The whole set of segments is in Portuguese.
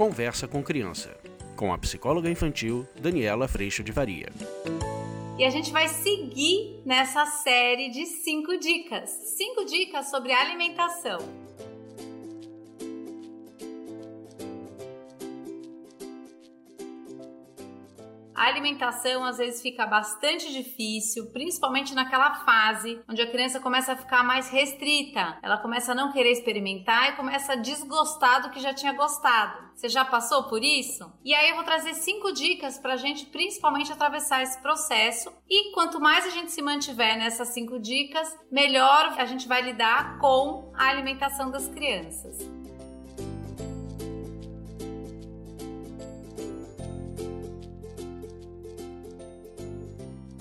Conversa com Criança, com a psicóloga infantil Daniela Freixo de Varia. E a gente vai seguir nessa série de cinco dicas. Cinco dicas sobre alimentação. A alimentação às vezes fica bastante difícil, principalmente naquela fase onde a criança começa a ficar mais restrita. Ela começa a não querer experimentar e começa a desgostar do que já tinha gostado. Você já passou por isso? E aí eu vou trazer cinco dicas para a gente principalmente atravessar esse processo. E quanto mais a gente se mantiver nessas cinco dicas, melhor a gente vai lidar com a alimentação das crianças.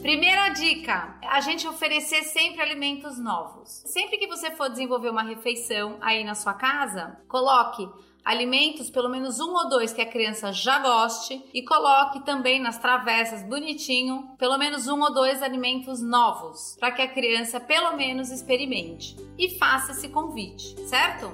Primeira dica: a gente oferecer sempre alimentos novos. Sempre que você for desenvolver uma refeição aí na sua casa, coloque alimentos, pelo menos um ou dois que a criança já goste, e coloque também nas travessas bonitinho, pelo menos um ou dois alimentos novos, para que a criança pelo menos experimente. E faça esse convite, certo?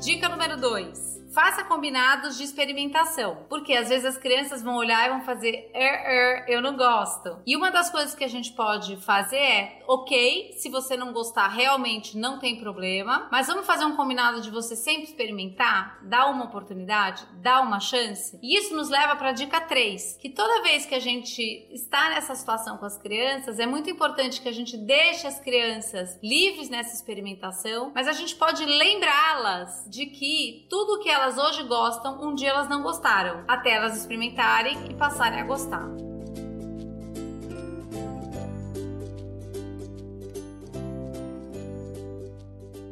Dica número 2 Faça combinados de experimentação, porque às vezes as crianças vão olhar e vão fazer er, er, eu não gosto. E uma das coisas que a gente pode fazer é, ok, se você não gostar, realmente não tem problema, mas vamos fazer um combinado de você sempre experimentar, dar uma oportunidade, dar uma chance. E isso nos leva para a dica 3, que toda vez que a gente está nessa situação com as crianças, é muito importante que a gente deixe as crianças livres nessa experimentação, mas a gente pode lembrá-las de que tudo que elas elas hoje gostam, um dia elas não gostaram, até elas experimentarem e passarem a gostar.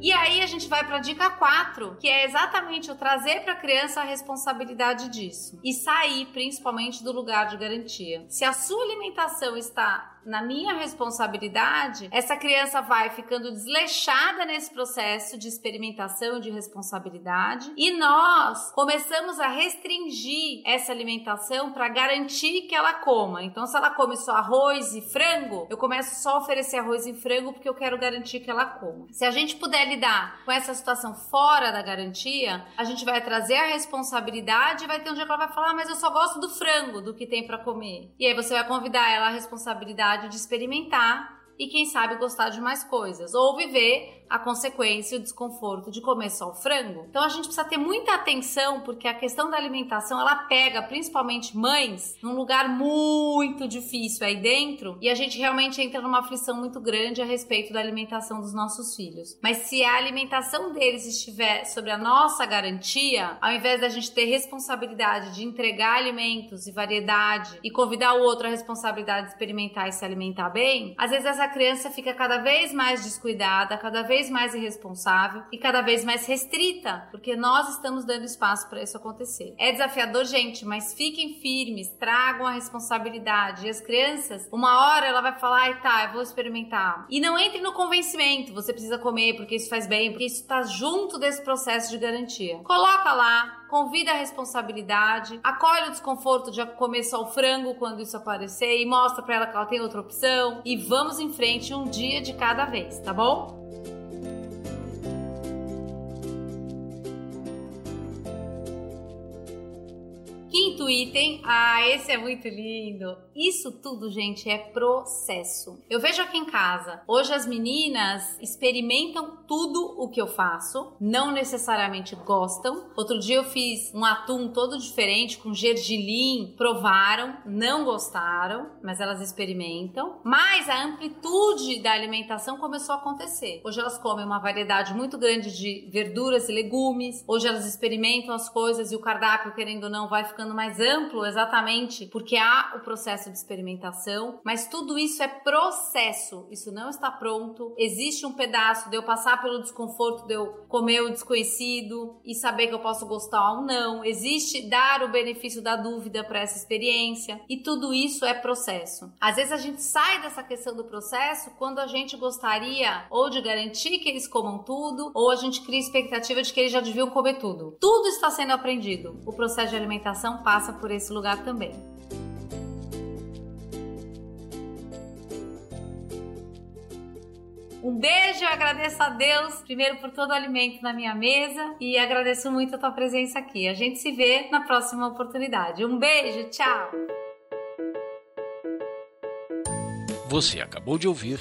E aí a gente vai para a dica 4, que é exatamente o trazer para a criança a responsabilidade disso e sair principalmente do lugar de garantia. Se a sua alimentação está na minha responsabilidade, essa criança vai ficando desleixada nesse processo de experimentação de responsabilidade e nós começamos a restringir essa alimentação para garantir que ela coma. Então, se ela come só arroz e frango, eu começo só a oferecer arroz e frango porque eu quero garantir que ela coma. Se a gente puder lidar com essa situação fora da garantia, a gente vai trazer a responsabilidade e vai ter um dia que ela vai falar: ah, mas eu só gosto do frango, do que tem para comer. E aí você vai convidar ela a responsabilidade vontade de experimentar e quem sabe gostar de mais coisas, ou viver a consequência o desconforto de comer só o frango. Então a gente precisa ter muita atenção porque a questão da alimentação ela pega principalmente mães num lugar muito difícil aí dentro e a gente realmente entra numa aflição muito grande a respeito da alimentação dos nossos filhos. Mas se a alimentação deles estiver sobre a nossa garantia, ao invés da gente ter responsabilidade de entregar alimentos e variedade e convidar o outro a responsabilidade de experimentar e se alimentar bem, às vezes essa criança fica cada vez mais descuidada, cada vez vez mais irresponsável e cada vez mais restrita, porque nós estamos dando espaço para isso acontecer. É desafiador, gente, mas fiquem firmes, tragam a responsabilidade. E as crianças, uma hora ela vai falar, ai tá, eu vou experimentar. E não entre no convencimento, você precisa comer porque isso faz bem, porque isso está junto desse processo de garantia. Coloca lá, convida a responsabilidade, acolhe o desconforto de comer só o frango quando isso aparecer e mostra para ela que ela tem outra opção e vamos em frente um dia de cada vez, tá bom? Quinto item, ah, esse é muito lindo. Isso tudo, gente, é processo. Eu vejo aqui em casa, hoje as meninas experimentam tudo o que eu faço, não necessariamente gostam. Outro dia eu fiz um atum todo diferente com gergelim, provaram, não gostaram, mas elas experimentam. Mas a amplitude da alimentação começou a acontecer. Hoje elas comem uma variedade muito grande de verduras e legumes. Hoje elas experimentam as coisas e o cardápio, querendo ou não, vai ficando ficando mais amplo exatamente porque há o processo de experimentação, mas tudo isso é processo, isso não está pronto. Existe um pedaço de eu passar pelo desconforto de eu comer o desconhecido e saber que eu posso gostar ou não. Existe dar o benefício da dúvida para essa experiência e tudo isso é processo. Às vezes a gente sai dessa questão do processo quando a gente gostaria ou de garantir que eles comam tudo ou a gente cria expectativa de que eles já deviam comer tudo. Tudo está sendo aprendido. O processo de alimentação passa por esse lugar também. Um beijo, eu agradeço a Deus, primeiro por todo o alimento na minha mesa e agradeço muito a tua presença aqui. A gente se vê na próxima oportunidade. Um beijo, tchau! Você acabou de ouvir